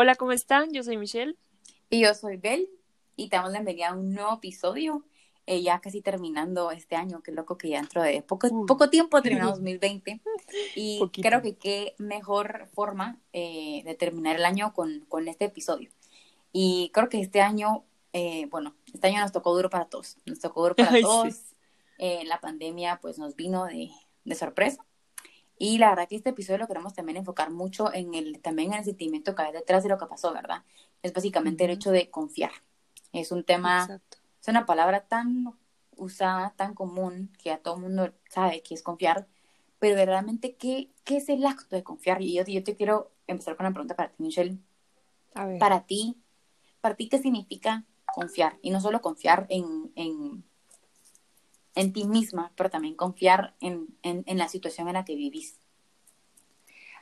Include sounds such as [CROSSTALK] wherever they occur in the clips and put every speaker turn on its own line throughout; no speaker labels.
Hola, ¿cómo están? Yo soy Michelle.
Y yo soy Bel. Y te damos la bienvenida a un nuevo episodio. Eh, ya casi terminando este año. Qué loco que ya dentro de poco, poco tiempo terminamos [LAUGHS] 2020. Y creo que qué mejor forma eh, de terminar el año con, con, este episodio. Y creo que este año, eh, bueno, este año nos tocó duro para todos. Nos tocó duro para [LAUGHS] todos. la pandemia pues nos vino de, de sorpresa. Y la verdad que este episodio lo queremos también enfocar mucho en el, también en el sentimiento que hay detrás de lo que pasó, ¿verdad? Es básicamente el hecho de confiar. Es un tema, es una palabra tan usada, tan común, que a todo el mundo sabe que es confiar, pero verdaderamente, ¿qué, qué es el acto de confiar? Y yo, yo te quiero empezar con una pregunta para ti, Michelle. A ver. Para ti, para ti, ¿qué significa confiar? Y no solo confiar en, en en ti misma, pero también confiar en, la situación en la que vivís.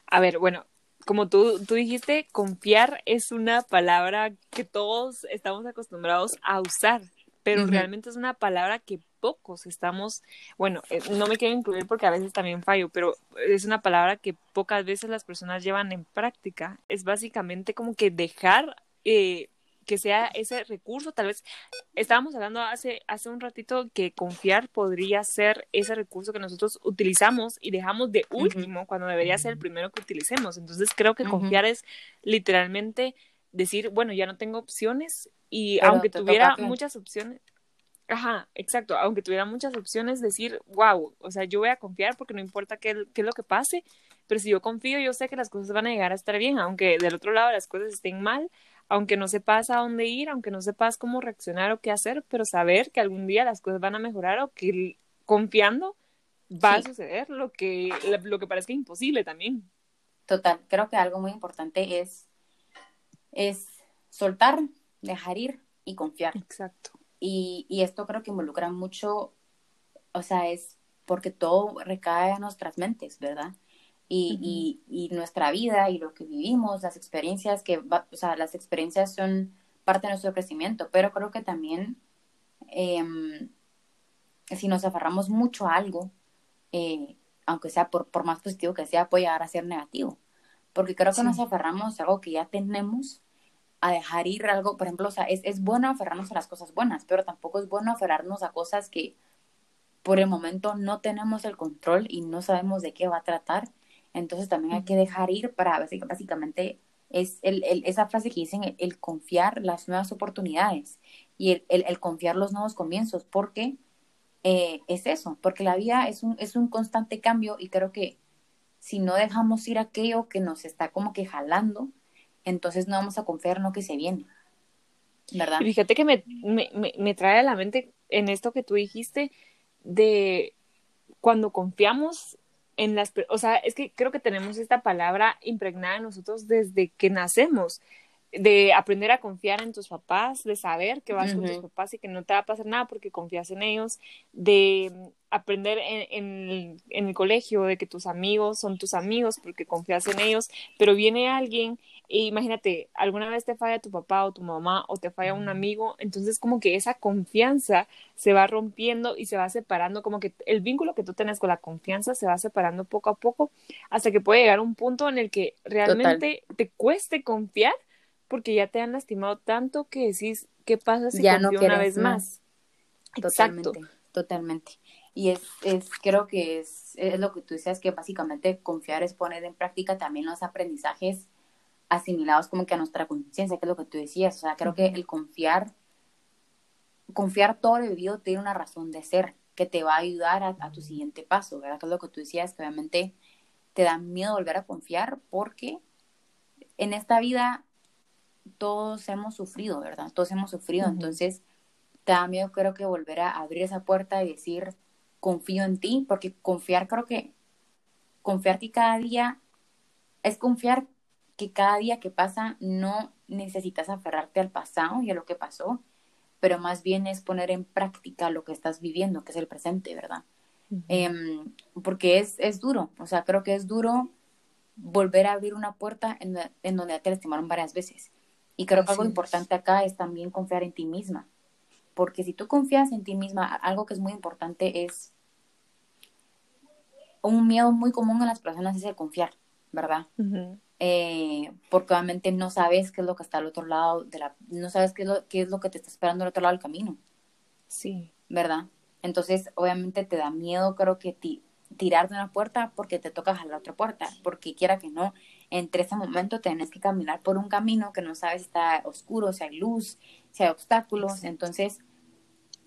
A ver, bueno, como tú, tú dijiste, confiar es una palabra que todos estamos acostumbrados a usar, pero realmente es una palabra que pocos estamos, bueno, eh, no me quiero incluir porque a veces también fallo, pero es una palabra que pocas veces las personas llevan en práctica. Es básicamente como que dejar eh, que sea ese recurso, tal vez estábamos hablando hace, hace un ratito que confiar podría ser ese recurso que nosotros utilizamos y dejamos de último cuando debería ser el primero que utilicemos. Entonces creo que confiar es literalmente decir, bueno, ya no tengo opciones y aunque tuviera muchas opciones, Ajá, exacto. Aunque tuviera muchas opciones, decir, wow, o sea, yo voy a confiar porque no importa qué, qué, es lo que pase, pero si yo confío, yo sé que las cosas van a llegar a estar bien, aunque del otro lado las cosas estén mal, aunque no sepas a dónde ir, aunque no sepas cómo reaccionar o qué hacer, pero saber que algún día las cosas van a mejorar o que confiando va a suceder lo que, lo que parezca imposible también.
Total, creo que algo muy importante es, es soltar, dejar ir y confiar. Exacto. Y, y esto creo que involucra mucho, o sea, es porque todo recae en nuestras mentes, ¿verdad? Y, y, nuestra vida y lo que vivimos, las experiencias que, o sea, las experiencias son parte de nuestro crecimiento, pero creo que también em, si nos aferramos mucho a algo, eh, aunque sea por, por, más positivo que sea, puede llegar a ser negativo, porque creo que nos aferramos a algo que ya tenemos, a dejar ir algo, por ejemplo, o sea, es, es bueno aferrarnos a las cosas buenas, pero tampoco es bueno aferrarnos a cosas que por el momento no tenemos el control y no sabemos de qué va a tratar entonces también hay que dejar ir para, básicamente, es el, esa frase que dicen, el, confiar las nuevas oportunidades y el, confiar los nuevos comienzos, porque eh, es eso, porque la vida es un, es un constante cambio y creo que si no dejamos ir aquello que nos está como que jalando, entonces no vamos a confiar en lo que se viene. ¿Verdad?
Fíjate que me, me, me trae a la mente en esto que tú dijiste de cuando confiamos en las, o sea, es que creo que tenemos esta palabra impregnada en nosotros desde que nacemos, de aprender a confiar en tus papás, de saber que vas con tus papás y que no te va a pasar nada porque confías en ellos, de aprender en, en, el colegio, de que tus amigos son tus amigos porque confías en ellos, pero viene alguien imagínate, alguna vez te falla tu papá o tu mamá o te falla un amigo, entonces como que esa confianza se va rompiendo y se va separando, como que el vínculo que tú tienes con la confianza se va separando poco a poco hasta que puede llegar un punto en el que realmente te cueste confiar porque ya te han lastimado tanto que decís, ¿qué pasa si ya confío una vez más?
Totalmente, Exacto. totalmente. Y es, es, creo que es, es lo que tú decías, que básicamente confiar es poner en práctica también los aprendizajes asimilados como que a nuestra conciencia, que es lo que tú decías. O sea, creo que el confiar, confiar todo lo vivido tiene una razón de ser, que te va a ayudar a, tu siguiente paso, ¿verdad? Que es lo que tú decías, que obviamente te da miedo volver a confiar porque en esta vida todos hemos sufrido, ¿verdad? Todos hemos sufrido, entonces te da miedo creo que volver a abrir esa puerta y decir, confío en ti, porque confiar creo que, confiar que cada día es confiar que cada día que pasa no necesitas aferrarte al pasado y a lo que pasó, pero más bien es poner en práctica lo que estás viviendo, que es el presente, ¿verdad? Em, porque es, es duro, o sea, creo que es duro volver a abrir una puerta en, en donde te lastimaron varias veces. Y creo que algo importante acá es también confiar en ti misma, porque si tú confías en ti misma, algo que es muy importante es un miedo muy común en las personas es el confiar, ¿verdad? Eh, porque obviamente no sabes qué es lo que está al otro lado de la, no sabes qué es lo, qué es lo que te está esperando al otro lado del camino.
Sí.
¿Verdad? Entonces, obviamente te da miedo, creo que tirar de una puerta porque te tocas a la otra puerta, porque quiera que no, entre ese momento tienes que caminar por un camino que no sabes si está oscuro, si hay luz, si hay obstáculos. Entonces,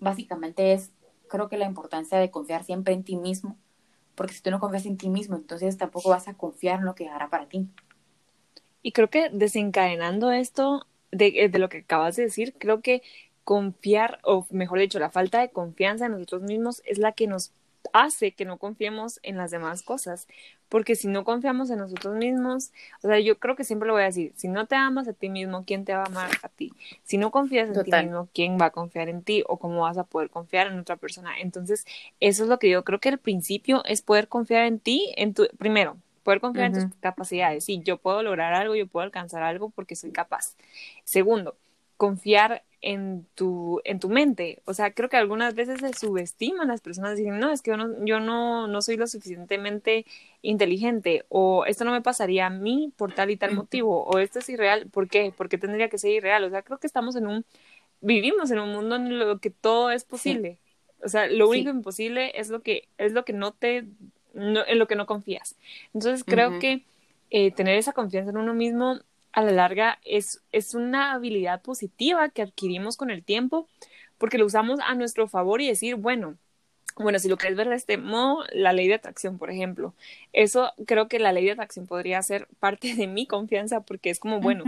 básicamente es, creo que la importancia de confiar siempre en ti mismo, porque si tú no confías en ti mismo, entonces tampoco vas a confiar en lo que hará para ti.
Y creo que desencadenando esto de, de lo que acabas de decir, creo que confiar, o mejor dicho, la falta de confianza en nosotros mismos es la que nos hace que no confiemos en las demás cosas. Porque si no confiamos en nosotros mismos, o sea, yo creo que siempre lo voy a decir, si no te amas a ti mismo, ¿quién te va a amar a ti? Si no confías en ti mismo, ¿quién va a confiar en ti? O cómo vas a poder confiar en otra persona. Entonces, eso es lo que yo creo que el principio es poder confiar en ti, en tu, primero, poder confiar en tus capacidades. Sí, yo puedo lograr algo, yo puedo alcanzar algo porque soy capaz. Segundo, confiar en tu, en tu mente. O sea, creo que algunas veces se subestiman las personas, dicen, no, es que yo no, yo no, no soy lo suficientemente inteligente, o esto no me pasaría a mí por tal y tal motivo, o esto es irreal, ¿por qué? ¿Por qué tendría que ser irreal? O sea, creo que estamos en un, vivimos en un mundo en lo que todo es posible. O sea, lo único imposible es lo que, es lo que no te, en lo que no confías. Entonces creo que eh, tener esa confianza en uno mismo a la larga es, es una habilidad positiva que adquirimos con el tiempo porque lo usamos a nuestro favor y decir, bueno, bueno, si lo quieres ver de este modo, la ley de atracción, por ejemplo, eso creo que la ley de atracción podría ser parte de mi confianza porque es como, bueno,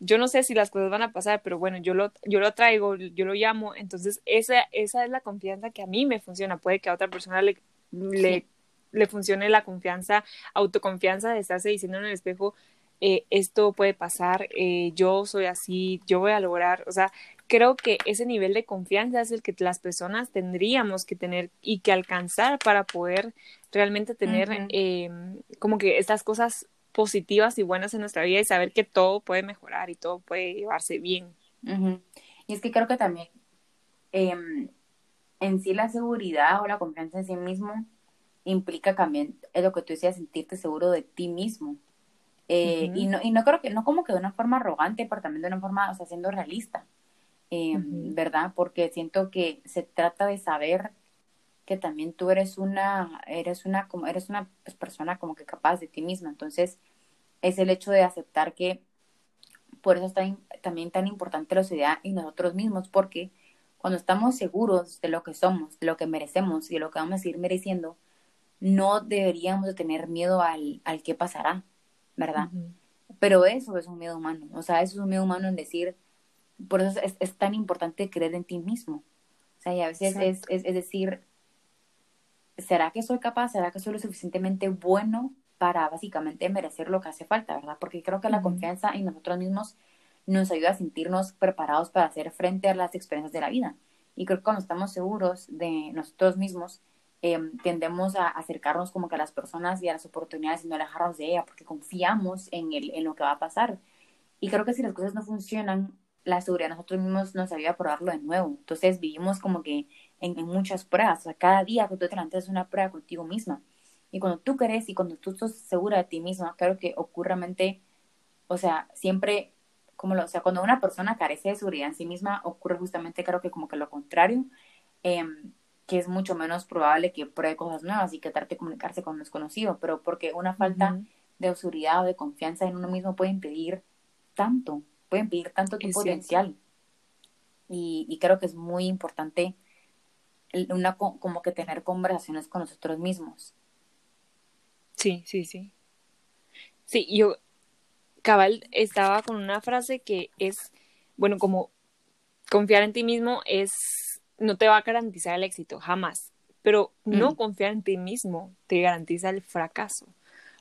yo no sé si las cosas van a pasar, pero bueno, yo lo, yo lo traigo, yo lo llamo, entonces esa, esa es la confianza que a mí me funciona, puede que a otra persona le, le, le funcione la confianza, autoconfianza de estarse diciendo en el espejo, eh, esto puede pasar, eh, yo soy así, yo voy a lograr, o sea, creo que ese nivel de confianza es el que las personas tendríamos que tener y que alcanzar para poder realmente tener em, como que estas cosas positivas y buenas en nuestra vida y saber que todo puede mejorar y todo puede llevarse bien.
Y es que creo que también em, en sí la seguridad o la confianza en sí mismo implica también es lo que tú decías, sentirte seguro de ti mismo. Eh, y, no, y no creo que, no como que de una forma arrogante, pero también de una forma, o sea, siendo realista, eh, ¿verdad? Porque siento que se trata de saber que también tú eres una, eres una, como, eres una pues, persona como que capaz de ti misma. Entonces, es el hecho de aceptar que por eso está también tan importante la sociedad y nosotros mismos, porque cuando estamos seguros de lo que somos, de lo que merecemos y de lo que vamos a seguir mereciendo, no deberíamos de tener miedo al, al qué pasará, ¿verdad? Pero eso es un miedo humano, o sea, eso es un miedo humano en decir, por eso es, tan importante creer en ti mismo. O sea, y a veces es, es, decir, ¿será que soy capaz? ¿Será que soy lo suficientemente bueno para básicamente merecer lo que hace falta, verdad? Porque creo que la confianza en nosotros mismos nos ayuda a sentirnos preparados para hacer frente a las experiencias de la vida. Y creo que cuando estamos seguros de nosotros mismos, Em, tendemos a acercarnos como que a las personas y a las oportunidades y no alejarnos de ella porque confiamos en, el, en lo que va a pasar. Y creo que si las cosas no funcionan, la seguridad nosotros mismos nos ayuda a probarlo de nuevo. Entonces vivimos como que en, muchas pruebas. O sea, cada día que tú te levantas es una prueba contigo misma. Y cuando tú crees y cuando tú estás segura de ti misma, creo que ocurre o sea, siempre, como lo, o sea, cuando una persona carece de seguridad en sí misma, ocurre justamente, creo que como que lo contrario. Eh, que es mucho menos probable que pruebe cosas nuevas y que trate de comunicarse con un desconocido, pero porque una falta de seguridad o de confianza en uno mismo puede impedir tanto, puede impedir tanto tu potencial. Y, creo que es muy importante una como que tener conversaciones con nosotros mismos.
Sí, sí, sí. Sí, yo cabal estaba con una frase que es, bueno, como confiar en ti mismo es no te va a garantizar el éxito, jamás. Pero no mm. confiar en ti mismo te garantiza el fracaso,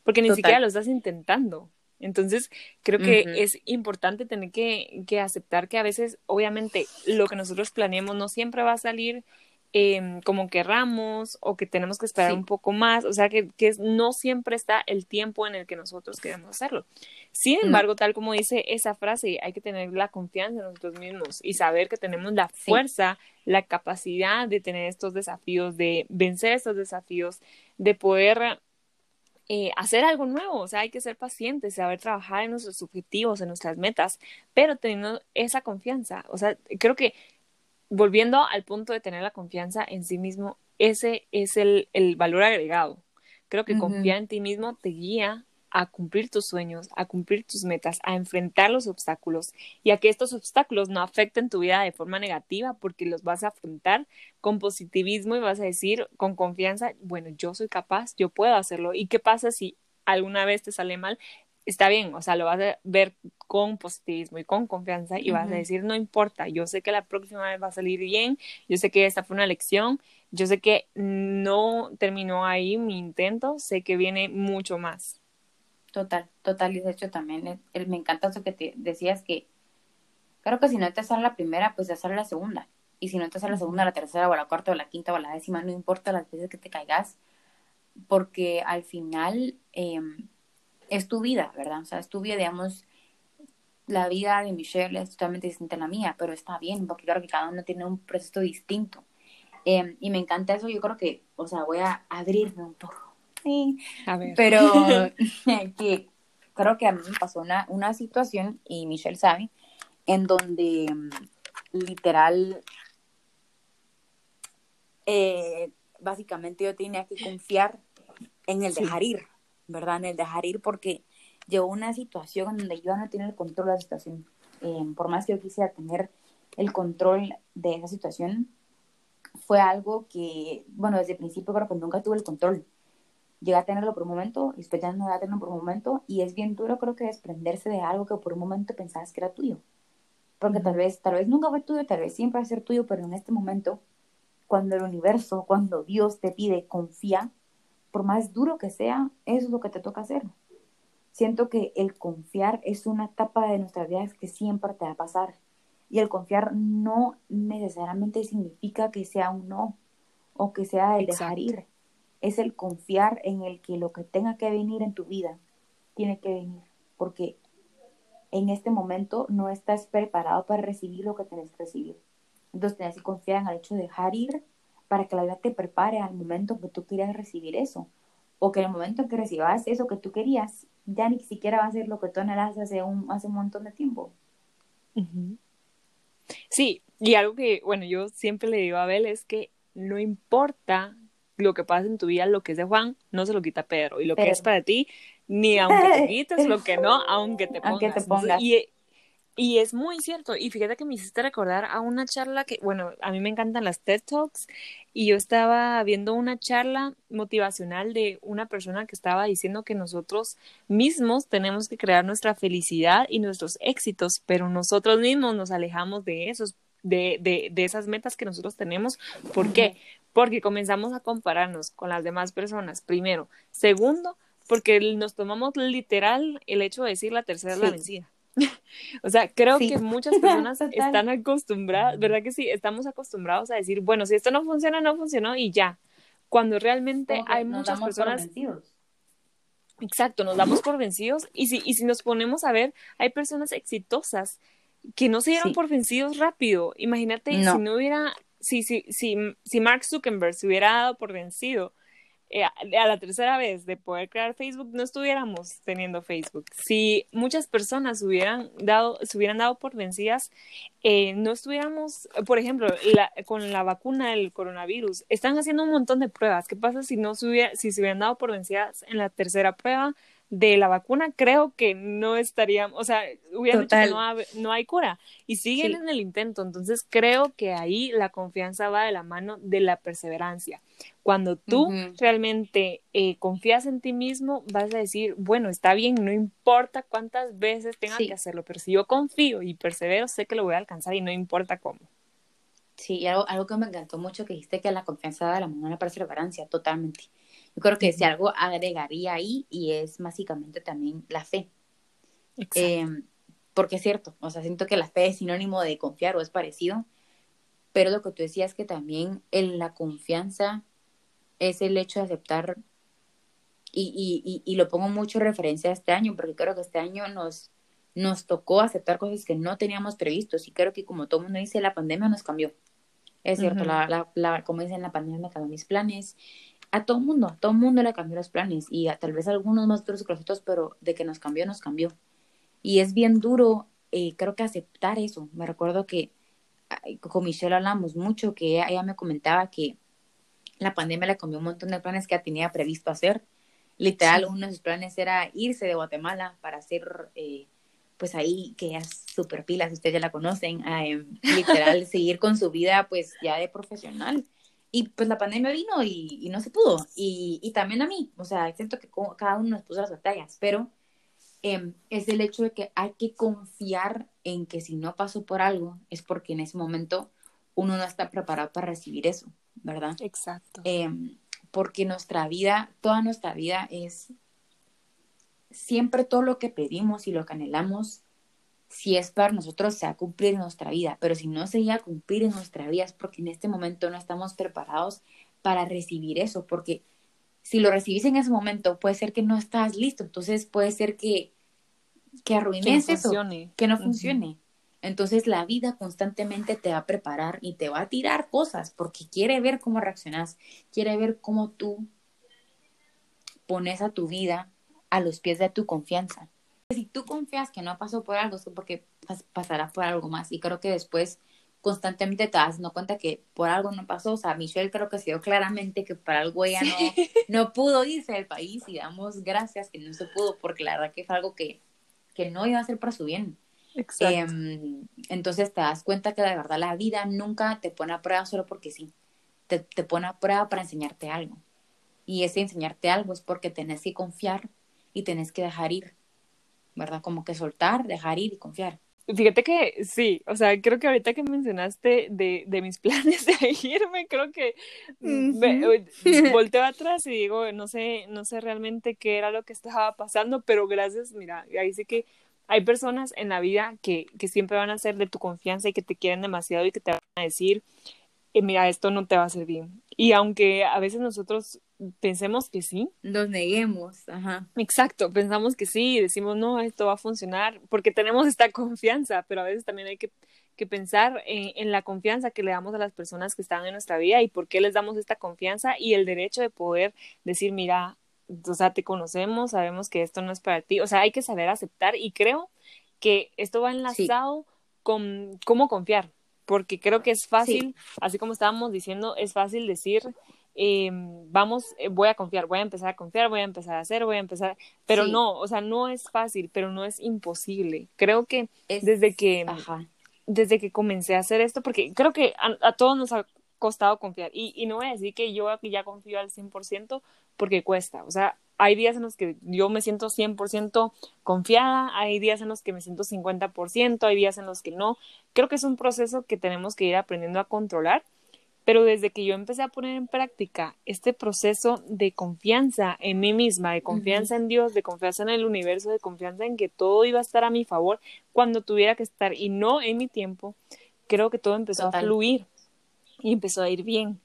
porque ni siquiera lo estás intentando. Entonces, creo que es importante tener que, que, aceptar que a veces, obviamente, lo que nosotros planeemos no siempre va a salir eh, como querramos o que tenemos que esperar un poco más, o sea que, que, no siempre está el tiempo en el que nosotros queremos hacerlo. Sin embargo, tal como dice esa frase, hay que tener la confianza en nosotros mismos y saber que tenemos la fuerza, la capacidad de tener estos desafíos, de vencer estos desafíos, de poder eh, hacer algo nuevo, o sea, hay que ser pacientes, saber trabajar en nuestros objetivos, en nuestras metas, pero teniendo esa confianza, o sea, creo que volviendo al punto de tener la confianza en sí mismo, ese es el, el valor agregado. Creo que confiar en ti mismo te guía a cumplir tus sueños, a cumplir tus metas, a enfrentar los obstáculos y a que estos obstáculos no afecten tu vida de forma negativa porque los vas a afrontar con positivismo y vas a decir con confianza, bueno, yo soy capaz, yo puedo hacerlo. ¿Y qué pasa si alguna vez te sale mal? Está bien, o sea, lo vas a ver con positivismo y con confianza y vas a decir, no importa, yo sé que la próxima vez va a salir bien, yo sé que esta fue una lección, yo sé que no terminó ahí mi intento, sé que viene mucho más.
Total, total. Y de hecho también me encanta eso que te decías que creo que si no te sale la primera, pues te sale la segunda. Y si no te sale la segunda, la tercera, o la cuarta, o la quinta, o la décima, no importa las veces que te caigas, porque al final em, es tu vida, ¿verdad? O sea, es tu vida, digamos, la vida de Michelle es totalmente distinta a la mía, pero está bien, porque claro que cada uno tiene un proceso distinto. Em, y me encanta eso, yo creo que, o sea, voy a abrirme un poco pero [LAUGHS] que creo que a mí me pasó una, una situación, y Michelle sabe, en donde mm, literal, eh, básicamente yo tenía que confiar en el dejar ir, ¿verdad? En el dejar ir porque llegó una situación donde yo no tenía el control de la situación. Eh, por más que yo quisiera tener el control de esa situación, fue algo que, bueno, desde el principio creo que nunca tuve el control llega a tenerlo por un momento y después ya no a tenerlo por un momento y es bien duro creo que desprenderse de algo que por un momento pensabas que era tuyo. Porque tal vez, tal vez nunca fue tuyo, tal vez siempre va a ser tuyo, pero en este momento, cuando el universo, cuando Dios te pide confía, por más duro que sea, eso es lo que te toca hacer. Siento que el confiar es una etapa de nuestras vidas que siempre te va a pasar. Y el confiar no necesariamente significa que sea un no o que sea el dejar ir es el confiar en el que lo que tenga que venir en tu vida tiene que venir, porque en este momento no estás preparado para recibir lo que tenés que recibir. Entonces tenés que confiar en el hecho de dejar ir para que la vida te prepare al momento que tú quieras recibir eso. O que en el momento en que recibas eso que tú querías, ya ni siquiera va a ser lo que tú anhelas hace un, hace un montón de tiempo.
Sí, y algo que, bueno, yo siempre le digo a Abel es que no importa lo que pasa en tu vida, lo que es de Juan, no se lo quita Pedro. Y lo que es para ti, ni aunque te quites, lo que no, aunque te [LAUGHS] pongas. Y, y es muy cierto. Y fíjate que me hiciste recordar a una charla que, bueno, a mí me encantan las TED Talks. Y yo estaba viendo una charla motivacional de una persona que estaba diciendo que nosotros mismos tenemos que crear nuestra felicidad y nuestros éxitos, pero nosotros mismos nos alejamos de esos de, de, de, esas metas que nosotros tenemos. ¿Por qué? porque comenzamos a compararnos con las demás personas, primero. Segundo, porque nos tomamos literal el hecho de decir la tercera es la vencida. [LAUGHS] o sea, creo que muchas [LAUGHS] personas están acostumbradas, ¿verdad que sí? Estamos acostumbrados a decir, bueno, si esto no funciona, no funcionó y ya. Cuando realmente hay muchas personas... Exacto, nos damos por vencidos y si, y si nos ponemos a ver, hay personas exitosas que no se dieron por vencidos rápido. Imagínate si no hubiera si, si, si, si Mark Zuckerberg se hubiera dado por vencido a la tercera vez de poder crear Facebook, no estuviéramos teniendo Facebook. Si muchas personas hubieran dado, se hubieran dado por vencidas, eh, no estuviéramos, por ejemplo, con la vacuna del coronavirus, están haciendo un montón de pruebas. ¿Qué pasa si no se hubiera, si se hubieran dado por vencidas en la tercera prueba? De la vacuna, creo que no estaríamos, o sea, hubieran dicho que no, no, hay cura y siguen en el intento. Entonces, creo que ahí la confianza va de la mano de la perseverancia. Cuando tú realmente eh, confías en ti mismo, vas a decir, bueno, está bien, no importa cuántas veces tenga que hacerlo, pero si yo confío y persevero, sé que lo voy a alcanzar y no importa cómo.
Sí, y algo, algo que me encantó mucho que dijiste que la confianza va de la mano de la perseverancia, totalmente. Yo creo que si algo agregaría ahí y es básicamente también la fe. Em, porque es cierto, o sea, siento que la fe es sinónimo de confiar o es parecido, pero lo que tú decías que también en la confianza es el hecho de aceptar, y, y, y, lo pongo mucho en referencia a este año, porque creo que este año nos, nos tocó aceptar cosas que no teníamos previstos, y creo que como todo el mundo dice, la pandemia nos cambió. Es cierto, la, la, la, como dicen, la pandemia me cambió mis planes, a todo mundo, a todo mundo le cambió los planes y a tal vez a algunos más otros otros, pero de que nos cambió, nos cambió. Y es bien duro, eh, creo que aceptar eso. Me recuerdo que con Michelle hablamos mucho, que ella, me comentaba que la pandemia le cambió un montón de planes que tenía previsto hacer. Literal, uno de sus planes era irse de Guatemala para hacer, eh, pues ahí, que es súper pila, si ustedes ya la conocen, eh, literal, [LAUGHS] seguir con su vida, pues ya de profesional y pues la pandemia vino y, no se pudo. Y, y, también a mí, o sea, siento que cada uno nos puso las batallas, pero em, es el hecho de que hay que confiar en que si no pasó por algo, es porque en ese momento uno no está preparado para recibir eso, ¿verdad?
Exacto.
Em, porque nuestra vida, toda nuestra vida es siempre todo lo que pedimos y lo que anhelamos si es para nosotros, se va a cumplir en nuestra vida, pero si no se llega a cumplir en nuestra vida es porque en este momento no estamos preparados para recibir eso, porque si lo recibís en ese momento, puede ser que no estás listo, entonces puede ser que, que arruines eso, que no funcione. Entonces la vida constantemente te va a preparar y te va a tirar cosas porque quiere ver cómo reaccionas, quiere ver cómo tú pones a tu vida a los pies de tu confianza si tú confías que no pasó por algo, es porque pasará por algo más. Y creo que después constantemente te das no cuenta que por algo no pasó. O sea, Michelle creo que se dio claramente que por algo ella no, [LAUGHS] no pudo irse del país y damos gracias que no se pudo porque la verdad que fue algo que, que no iba a ser para su bien. Exacto. Em, entonces te das cuenta que de verdad la vida nunca te pone a prueba solo porque sí. Te, te pone a prueba para enseñarte algo. Y ese enseñarte algo es porque tenés que confiar y tenés que dejar ir ¿verdad? Como que soltar, dejar ir y confiar.
Fíjate que sí, o sea, creo que ahorita que mencionaste de, de mis [LAUGHS] planes de irme, creo que [LAUGHS] volteo atrás y digo, no sé, no sé realmente qué era lo que estaba pasando, pero gracias, mira, ahí sí que hay personas en la vida que, que siempre van a ser de tu confianza y que te quieren demasiado y que te van a decir, eh, mira, esto no te va a bien. Y aunque a veces nosotros pensemos que sí.
Nos neguemos, ajá.
Exacto, pensamos que sí y decimos, no, esto va a funcionar, porque tenemos esta confianza, pero a veces también hay que, que pensar en, en, la confianza que le damos a las personas que están en nuestra vida y por qué les damos esta confianza y el derecho de poder decir, mira, o sea, te conocemos, sabemos que esto no es para ti, o sea, hay que saber aceptar y creo que esto va enlazado con cómo confiar, porque creo que es fácil, así como estábamos diciendo, es fácil decir, eh, vamos, eh, voy a confiar, voy a empezar a confiar, voy a empezar a hacer, voy a empezar, pero no, o sea, no es fácil, pero no es imposible. Creo que desde que, desde que comencé a hacer esto, porque creo que a, todos nos ha costado confiar, y, y, no voy a decir que yo ya confío al 100% porque cuesta, o sea, hay días en los que yo me siento 100% confiada, hay días en los que me siento 50%, hay días en los que no. Creo que es un proceso que tenemos que ir aprendiendo a controlar pero desde que yo empecé a poner en práctica este proceso de confianza en mí misma, de confianza en Dios, de confianza en el universo, de confianza en que todo iba a estar a mi favor cuando tuviera que estar y no en mi tiempo, creo que todo empezó a fluir y empezó a ir bien.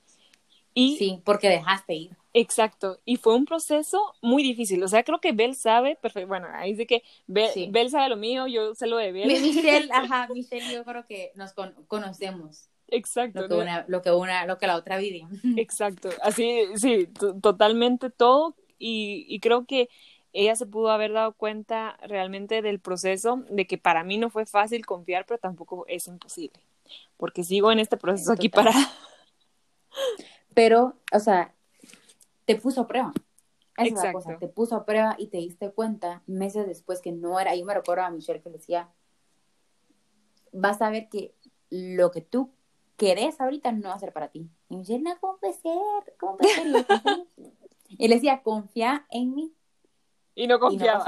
Y,
sí, porque dejaste ir.
Exacto, y fue un proceso muy difícil. O sea, creo que Bel sabe, perfecto. Bueno, ahí dice que Bel, sabe lo mío, yo sé lo de Bel.
Michelle, [LAUGHS] ajá, Michelle, yo creo que nos conocemos.
Exacto.
Lo que, una, lo que una, lo que la otra vive. [LAUGHS]
Exacto. Así, sí, totalmente todo. Y, y creo que ella se pudo haber dado cuenta realmente del proceso, de que para mí no fue fácil confiar, pero tampoco es imposible. Porque sigo en este proceso aquí para. [LAUGHS]
Pero, o sea, te puso a prueba. Esa cosa, te puso a prueba y te diste cuenta meses después que no era. Yo me recuerdo a Michelle que decía: Vas a ver que lo que tú querés ahorita no va a ser para ti. Y me dice, no, ¿cómo puede ser? ¿Cómo puede ser? Y le decía, confía en mí.
Y no confiaba.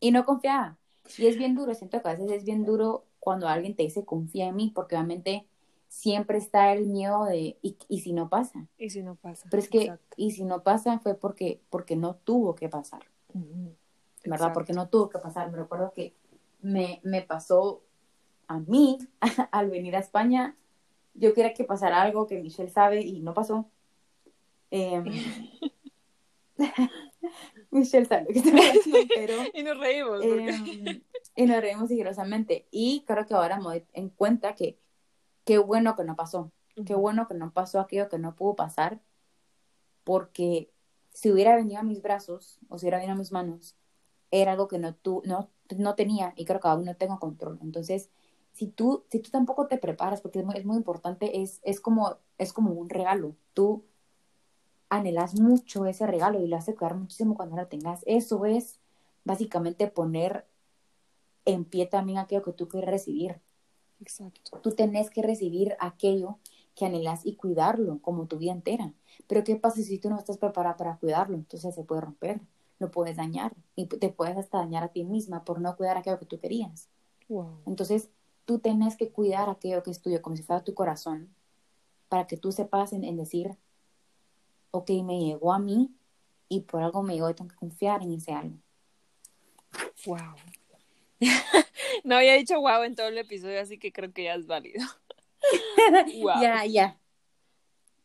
Y no, confiaba. Y es bien duro, siento que a veces es bien duro cuando alguien te dice confía en mí, porque obviamente siempre está el miedo de, ¿y, y si no pasa?
Y si no pasa.
Pero es que, y si no pasa fue porque, porque no tuvo que pasar. ¿Verdad? Porque no tuvo que pasar. Me recuerdo que me, me pasó a mí [LAUGHS] al venir a España yo quería que pasara algo que Michelle sabe y no pasó. Em, [LAUGHS] Michelle sabe que estoy [LAUGHS] pero...
y nos reímos.
Em, y nos reímos sigilosamente. Y creo que ahora me doy en cuenta que qué bueno que no pasó. Qué bueno que no pasó aquello que no pudo pasar. porque si hubiera venido a mis brazos o si hubiera venido a mis manos, era algo que no, tú, no, no tenía y creo que aún no tengo control. Entonces, si tú, si tú tampoco te preparas, porque es muy, es muy importante, es, es, como, es como un regalo. Tú anhelas mucho ese regalo y lo hace cuidar muchísimo cuando lo tengas. Eso es básicamente poner en pie también aquello que tú quieres recibir. Exacto. Tú tenés que recibir aquello que anhelas y cuidarlo como tu vida entera. Pero ¿qué pasa si tú no estás preparada para cuidarlo? Entonces se puede romper, lo puedes dañar y te puedes hasta dañar a ti misma por no cuidar aquello que tú querías. Entonces tú tenés que cuidar aquello que es tuyo como si fuera tu corazón para que tú sepas en, en decir, ok, me llegó a mí y por algo me llegó y tengo que confiar en ese algo.
Wow. [LAUGHS] no había dicho wow en todo el episodio, así que creo que ya es válido. [LAUGHS]
Ya, ya.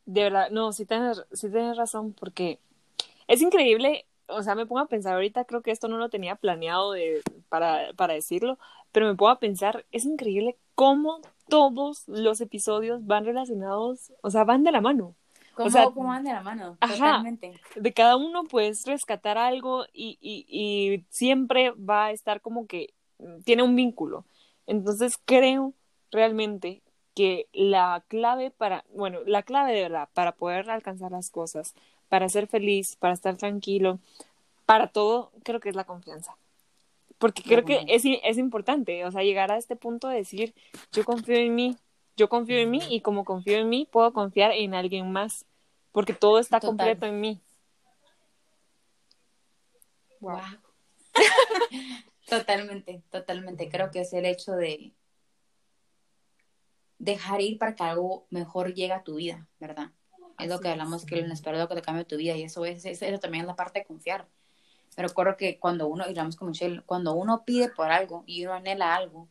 De verdad, no, sí tienes, sí tienes razón, porque es increíble, o sea, me pongo a pensar ahorita, creo que esto no lo tenía planeado de, para, para decirlo, pero me a pensar, es increíble cómo todos los episodios van relacionados, o sea, van de la mano.
¿Cómo, o sea, ¿cómo van de la mano? Totalmente.
De cada uno puedes rescatar algo y, y, y siempre va a estar como que tiene un vínculo. Entonces creo realmente que la clave para, bueno, la clave de verdad para poder alcanzar las cosas, para ser feliz, para estar tranquilo, para todo, creo que es la confianza. Porque creo que es, es importante, o sea, llegar a este punto de decir, yo confío en mí, yo confío en mí y como confío en mí, puedo confiar en alguien más, porque todo está completo en mí.
Wow. [LAUGHS] totalmente, totalmente. Creo que es el hecho de, dejar ir para que algo mejor llegue a tu vida, ¿verdad? Es lo que hablamos, que lo inesperado que te cambie tu vida y eso es, eso también es la parte de confiar. Pero creo que cuando uno, y hablamos con Michelle, cuando uno pide por algo y uno anhela algo,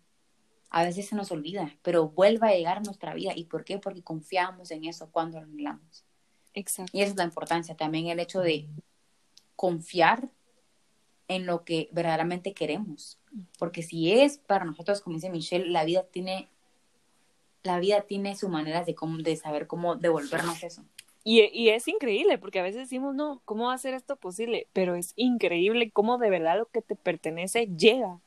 a veces se nos olvida, pero vuelve a llegar a nuestra vida. ¿Y por qué? Porque confiamos en eso cuando lo anhelamos. Exacto. Y esa es la importancia, también el hecho de confiar en lo que verdaderamente queremos. Porque si es para nosotros, como dice Michelle, la vida tiene la vida tiene su manera de, cómo, de saber cómo devolvernos eso.
Y, y, es increíble, porque a veces decimos, no, ¿cómo va a ser esto posible? Pero es increíble cómo de verdad lo que te pertenece llega.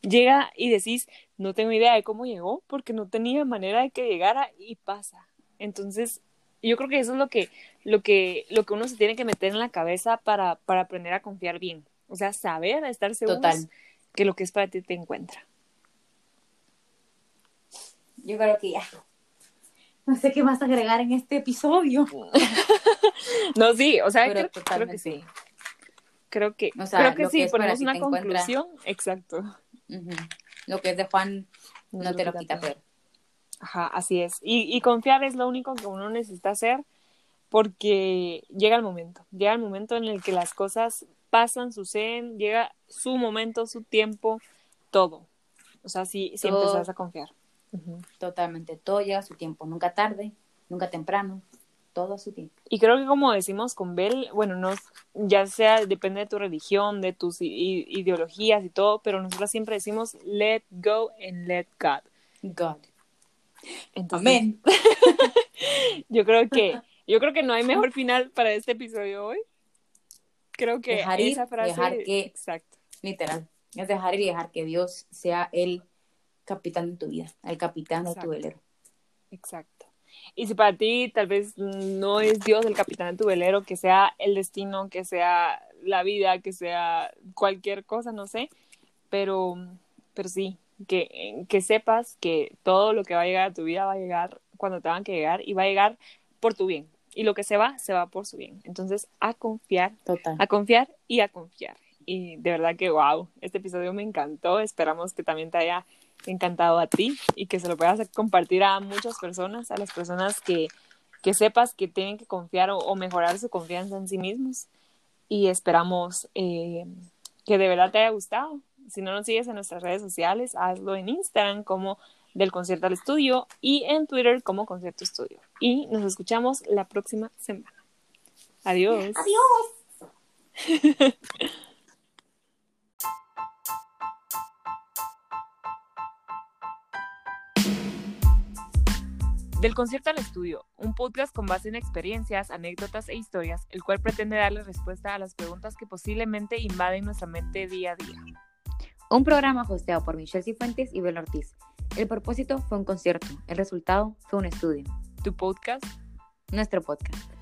Llega y decís, no tengo idea de cómo llegó, porque no tenía manera de que llegara y pasa. Entonces, yo creo que eso es lo que, lo que, lo que uno se tiene que meter en la cabeza para, para aprender a confiar bien. O sea, saber, estar seguro que lo que es para ti te encuentra
yo creo que ya. No sé qué más agregar en este episodio. [LAUGHS]
no, sí, o sea, creo, que sí. Creo que, creo que sí, ponemos una conclusión. Exacto.
Lo que es de Juan no, te lo quita pero
Ajá, así es. Y, y confiar es lo único que uno necesita hacer porque llega el momento, llega el momento en el que las cosas pasan, suceden, llega su momento, su tiempo, todo. O sea, sí, sí empezás a confiar.
Totalmente, todo llega a su tiempo, nunca tarde, nunca temprano, todo a su tiempo.
Y creo que como decimos con Bell, bueno, no, ya sea, depende de tu religión, de tus ideologías y todo, pero nosotros siempre decimos let go and let God.
God.
Amén. [LAUGHS] yo creo que, [LAUGHS] yo creo que no hay mejor final para este episodio hoy. Creo que
dejar esa frase, dejar que, exacto. literal, es dejar y dejar que Dios sea el capitán de tu vida, el capitán de tu velero.
Exacto. Y si para ti tal vez no es Dios el capitán de tu velero, que sea el destino, que sea la vida, que sea cualquier cosa, no sé, pero, pero sí, que, que sepas que todo lo que va a llegar a tu vida va a llegar cuando tengan que llegar y va a llegar por tu bien. Y lo que se va, se va por su bien. Entonces, a confiar, Total. a confiar y a confiar. Y de verdad que, wow, este episodio me encantó. Esperamos que también te haya encantado a ti y que se lo puedas compartir a muchas personas, a las personas que, que sepas que tienen que confiar o, mejorar su confianza en sí mismos. Y esperamos eh, que de verdad te haya gustado. Si no nos sigues en nuestras redes sociales, hazlo en Instagram como del concierto al estudio y en Twitter como concierto estudio. Y nos escuchamos la próxima semana. Adiós.
Adiós. [LAUGHS]
Del concierto al estudio, un podcast con base en experiencias, anécdotas e historias, el cual pretende darle respuesta a las preguntas que posiblemente invaden nuestra mente día a día.
Un programa hosteado por Michelle Cifuentes y Bel Ortiz. El propósito fue un concierto, el resultado fue un estudio.
¿Tu podcast?
Nuestro podcast.